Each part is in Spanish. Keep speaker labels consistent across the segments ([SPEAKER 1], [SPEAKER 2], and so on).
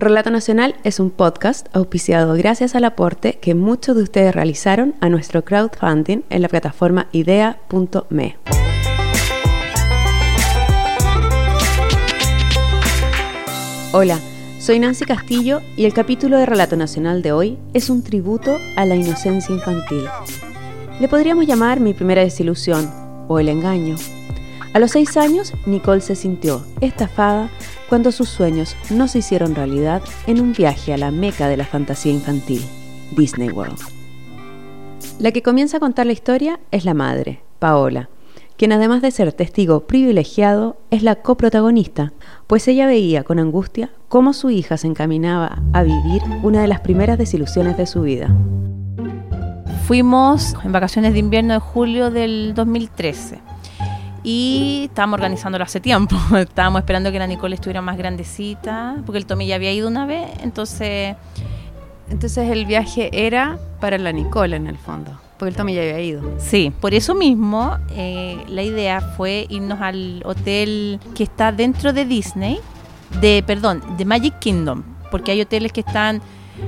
[SPEAKER 1] Relato Nacional es un podcast auspiciado gracias al aporte que muchos de ustedes realizaron a nuestro crowdfunding en la plataforma idea.me. Hola, soy Nancy Castillo y el capítulo de Relato Nacional de hoy es un tributo a la inocencia infantil. Le podríamos llamar mi primera desilusión o el engaño. A los seis años, Nicole se sintió estafada cuando sus sueños no se hicieron realidad en un viaje a la meca de la fantasía infantil, Disney World. La que comienza a contar la historia es la madre, Paola, quien además de ser testigo privilegiado, es la coprotagonista, pues ella veía con angustia cómo su hija se encaminaba a vivir una de las primeras desilusiones de su vida.
[SPEAKER 2] Fuimos en vacaciones de invierno de julio del 2013 y estábamos organizándolo hace tiempo. estábamos esperando que la Nicole estuviera más grandecita, porque el Tommy ya había ido una vez, entonces...
[SPEAKER 1] Entonces el viaje era para la Nicole en el fondo, porque el Tommy ya había ido.
[SPEAKER 2] Sí, por eso mismo eh, la idea fue irnos al hotel que está dentro de Disney, de, perdón, de Magic Kingdom, porque hay hoteles que están...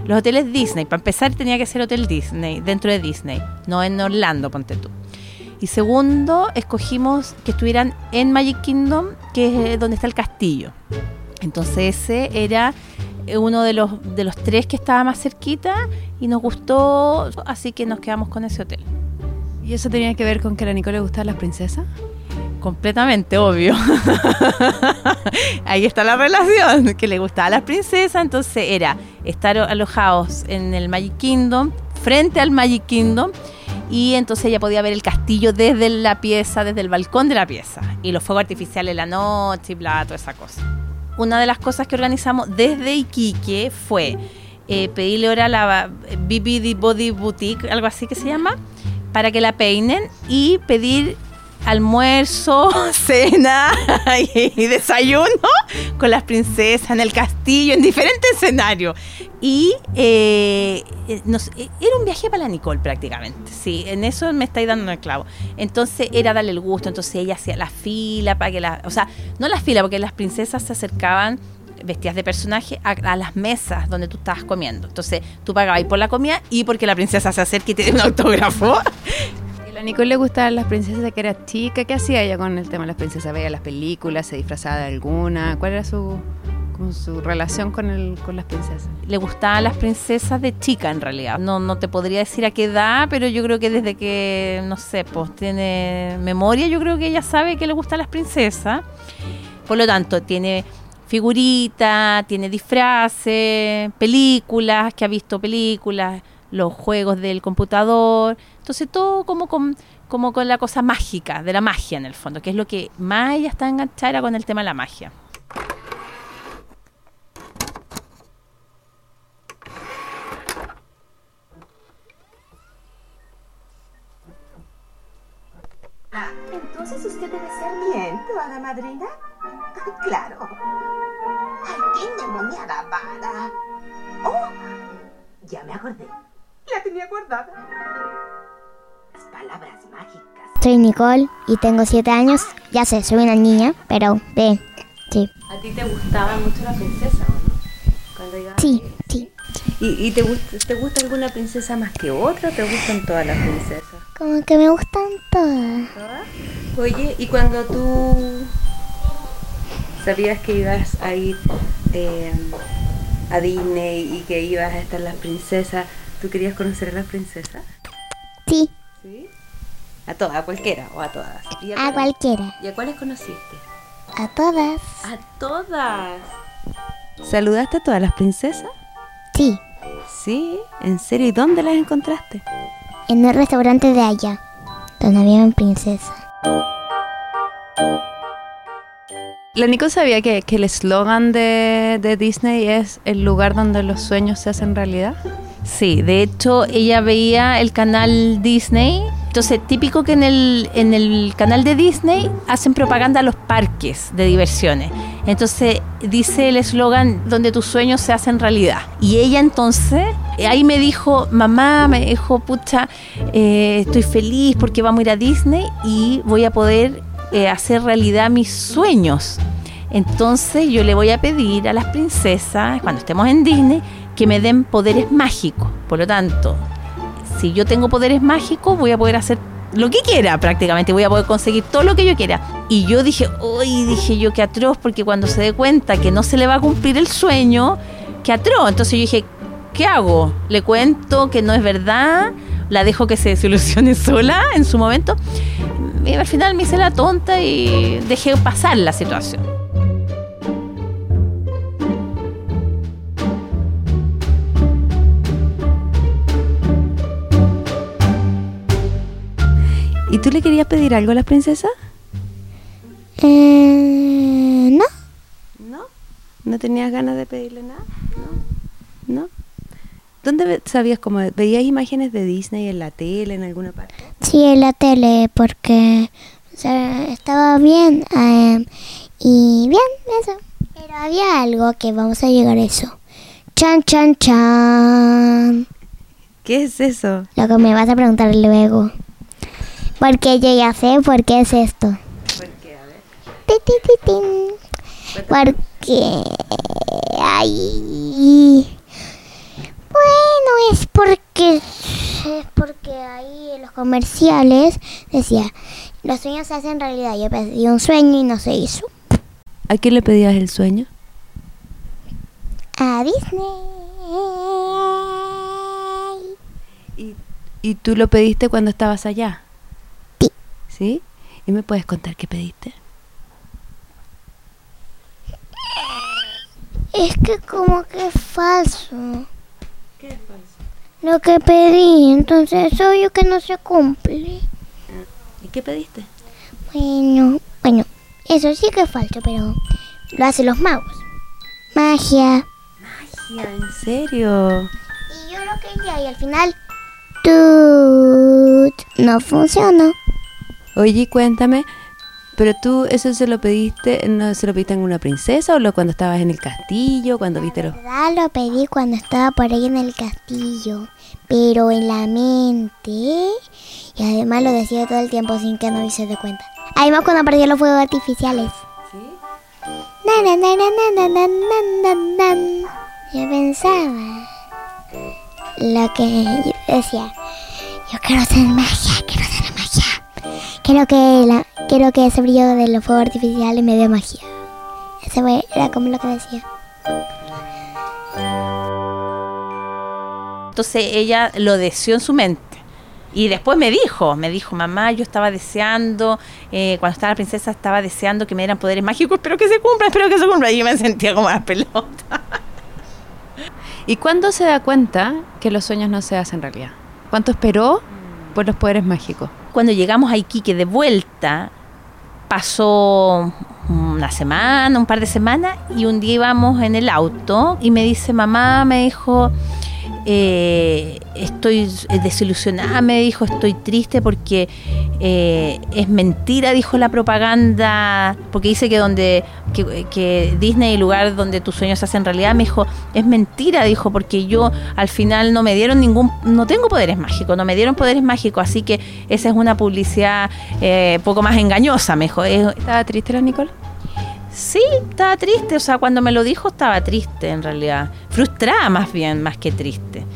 [SPEAKER 2] Los hoteles Disney, para empezar tenía que ser hotel Disney, dentro de Disney, no en Orlando, ponte tú. Y segundo, escogimos que estuvieran en Magic Kingdom, que es donde está el castillo. Entonces ese era uno de los, de los tres que estaba más cerquita y nos gustó, así que nos quedamos con ese hotel.
[SPEAKER 1] ¿Y eso tenía que ver con que a la Nicole le gustaban las princesas?
[SPEAKER 2] Completamente obvio. Ahí está la relación, que le gustaba a las princesas, entonces era estar alojados en el Magic Kingdom, frente al Magic Kingdom, y entonces ella podía ver el castillo desde la pieza, desde el balcón de la pieza, y los fuegos artificiales la noche y bla, toda esa cosa. Una de las cosas que organizamos desde Iquique fue eh, pedirle ahora a la BBD Body Boutique, algo así que se llama, para que la peinen y pedir almuerzo, cena y desayuno con las princesas en el castillo, en diferentes escenarios. Y eh, eh, eh, era un viaje para la Nicole prácticamente, sí, en eso me estáis dando el clavo. Entonces era darle el gusto, entonces ella hacía la fila para que la, o sea, no la fila, porque las princesas se acercaban vestidas de personaje a, las mesas donde tú estabas comiendo. Entonces tú pagabas por la comida y porque la princesa se acerque y te dé un autógrafo.
[SPEAKER 1] A Nicole le gustaban las princesas de que era chica. ¿Qué hacía ella con el tema de las princesas? ¿Veía las películas? ¿Se disfrazaba de alguna? ¿Cuál era su, relación con, el, con las princesas?
[SPEAKER 2] Le gustaban las princesas de chica en realidad. No, no te podría decir a qué edad, pero yo creo que desde que, no sé, pues tiene memoria, yo creo que ella sabe que le gustan las princesas. Por lo tanto, tiene figuritas, tiene disfraces, películas, que ha visto películas, los juegos del computador. Entonces todo como con, como con la cosa mágica, de la magia en el fondo, que es lo que más ella está enganchada con el tema de la magia.
[SPEAKER 3] Ah, entonces usted debe ser mi hada madrina. Claro. ¡Ay, qué endemoniada vara! ¡Oh! Ya me acordé. La tenía guardada. Las palabras mágicas.
[SPEAKER 4] Soy Nicole y tengo siete años. Ya sé, soy una niña, pero ve, sí.
[SPEAKER 1] ¿A ti te gustaba mucho la princesa o no?
[SPEAKER 4] Cuando sí, sí.
[SPEAKER 1] ¿Y, te, gusta, te gusta alguna princesa más que otra o te gustan todas las princesas?
[SPEAKER 4] Como que me gustan todas.
[SPEAKER 1] ¿Todas? Oye, ¿y cuando tú sabías que ibas a ir eh, a Disney y que ibas a estar las princesas, ¿Tú querías conocer a la princesa? ¿A todas? ¿A cualquiera o a todas?
[SPEAKER 4] a, cualquiera.
[SPEAKER 1] ¿Y a cuáles conociste?
[SPEAKER 4] A todas.
[SPEAKER 1] ¿A todas? ¿Saludaste a todas las princesas?
[SPEAKER 4] Sí.
[SPEAKER 1] ¿Sí? ¿En serio? ¿Y dónde las encontraste?
[SPEAKER 4] En el restaurante de allá, donde había una princesa.
[SPEAKER 1] La Nico sabía que, el eslogan de, de Disney es el lugar donde los sueños se hacen realidad.
[SPEAKER 2] Sí, de hecho ella veía el canal Disney. Entonces, típico que en el, en el canal de Disney hacen propaganda los parques de diversiones. Entonces, dice el eslogan donde tus sueños se hacen realidad. Y ella entonces, ahí me dijo, mamá, me dijo, pucha, eh, estoy feliz porque vamos a ir a Disney y voy a poder eh, hacer realidad mis sueños. Entonces yo le voy a pedir a las princesas, cuando estemos en Disney, que me den poderes mágicos. Por lo tanto, si yo tengo poderes mágicos, voy a poder hacer lo que quiera prácticamente, voy a poder conseguir todo lo que yo quiera. Y yo dije, uy, dije yo, qué atroz, porque cuando se dé cuenta que no se le va a cumplir el sueño, qué atroz. Entonces yo dije, ¿qué hago? ¿Le cuento que no es verdad? ¿La dejo que se solucione sola en su momento? Al final me hice la tonta y dejé pasar la situación.
[SPEAKER 1] Tú le querías pedir algo a las princesas?
[SPEAKER 4] Eh, no.
[SPEAKER 1] No. ¿No tenías ganas de pedirle nada? No. ¿No? ¿Dónde sabías cómo? ¿Veías imágenes de Disney en la tele, en alguna parte?
[SPEAKER 4] Sí, en la tele, porque o sea, estaba bien. eh, y bien, eso. Pero había algo que vamos a llegar a eso. Chan, chan, chan.
[SPEAKER 1] ¿Qué es eso?
[SPEAKER 4] Lo que me vas a preguntar luego. Porque yo ya sé por qué es esto.
[SPEAKER 1] ¿Por qué? A ver.
[SPEAKER 4] Porque... Ay. Bueno, es porque... Es porque ahí en los comerciales decía, los sueños se hacen realidad. Yo pedí un sueño y no se hizo.
[SPEAKER 1] ¿A quién le pedías el sueño?
[SPEAKER 4] A Disney.
[SPEAKER 1] ¿Y, y tú lo pediste cuando estabas allá? ¿Y me puedes contar qué pediste?
[SPEAKER 4] Es que como que es falso.
[SPEAKER 1] ¿Qué es falso?
[SPEAKER 4] Lo que pedí, entonces es obvio que no se cumple.
[SPEAKER 1] ¿Y qué pediste?
[SPEAKER 4] Bueno, bueno, eso sí que es falso, pero lo hacen los magos. Magia.
[SPEAKER 1] Magia, ¿en serio?
[SPEAKER 4] Y yo lo quería y al final... ¡tut! no funcionó.
[SPEAKER 1] Oye, cuéntame, pero tú eso se lo pediste, no se lo pediste en una princesa o lo cuando estabas en el castillo, cuando la viste los.
[SPEAKER 4] lo pedí cuando estaba por ahí en el castillo, pero en la mente y además lo decía todo el tiempo sin que no se de cuenta. Además cuando aparecían los fuegos artificiales. ¿Sí? Na, na, na, yo pensaba lo que yo decía. Yo quiero ser magia, quiero Quiero que, la, quiero que ese brillo de los fuegos artificiales me dé magia. Ese fue- era como lo que decía.
[SPEAKER 2] Entonces ella lo deseó en su mente. Y después me dijo, me dijo, mamá, yo estaba deseando, eh, cuando estaba la princesa, estaba deseando que me dieran poderes mágicos, espero que se cumpla, espero que se cumpla. Y yo me sentía como la pelota.
[SPEAKER 1] ¿Y cuándo se da cuenta que los sueños no se hacen realidad? ¿Cuánto esperó por los poderes mágicos?
[SPEAKER 2] Cuando llegamos a Iquique de vuelta, pasó una semana, un par de semanas, y un día íbamos en el auto y me dice, mamá, me dijo, eh, estoy desilusionada, me dijo, estoy triste porque eh, es mentira, dijo la propaganda, porque dice que donde que, Disney, el lugar donde tus sueños se hacen realidad, me dijo, es mentira, dijo, porque yo al final no me dieron ningún, no tengo poderes mágicos, no me dieron poderes mágicos, así que esa es una publicidad eh, poco más engañosa, me dijo. Es-
[SPEAKER 1] ¿Estaba triste la Nicole?
[SPEAKER 2] Sí, estaba triste, o sea, cuando me lo dijo estaba triste en realidad, frustrada más bien, más que triste.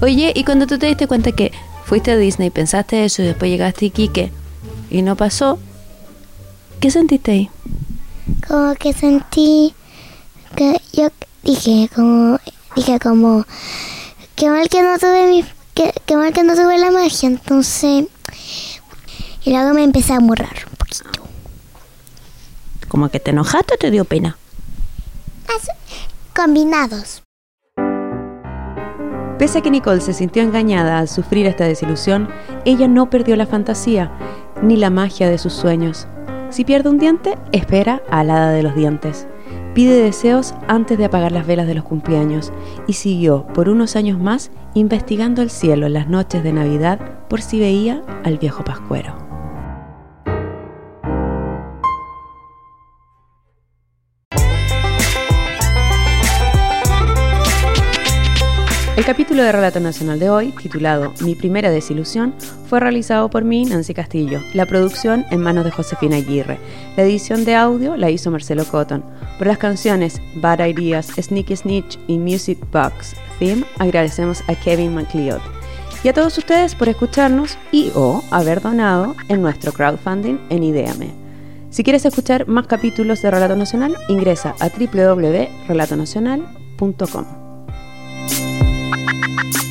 [SPEAKER 1] Oye, y cuando tú te diste cuenta que fuiste a Disney, pensaste eso y después llegaste a Iquique y no pasó, ¿qué sentiste ahí?
[SPEAKER 4] como que sentí que yo dije como dije como que mal que no tuve mi que mal que no tuve la magia entonces y luego me empecé a amurrar un poquito
[SPEAKER 1] ¿Como que te enojaste o te dio pena?
[SPEAKER 4] Así, combinados
[SPEAKER 1] Pese a que Nicole se sintió engañada al sufrir esta desilusión, ella no perdió la fantasía ni la magia de sus sueños. Si pierde un diente, espera a la hada de los dientes. Pide deseos antes de apagar las velas de los cumpleaños y siguió por unos años más investigando el cielo en las noches de Navidad por si veía al viejo pascuero. El capítulo de Relato Nacional de hoy, titulado Mi primera desilusión, fue realizado por mí, Nancy Castillo. La producción en manos de Josefina Aguirre. La edición de audio la hizo Marcelo Cotton. Por las canciones Bad Ideas, Sneaky Snitch y Music Box Theme agradecemos a Kevin McLeod. Y a todos ustedes por escucharnos y o haber donado en nuestro crowdfunding en Ideame. Si quieres escuchar más capítulos de Relato Nacional, ingresa a www.relatonacional.com. you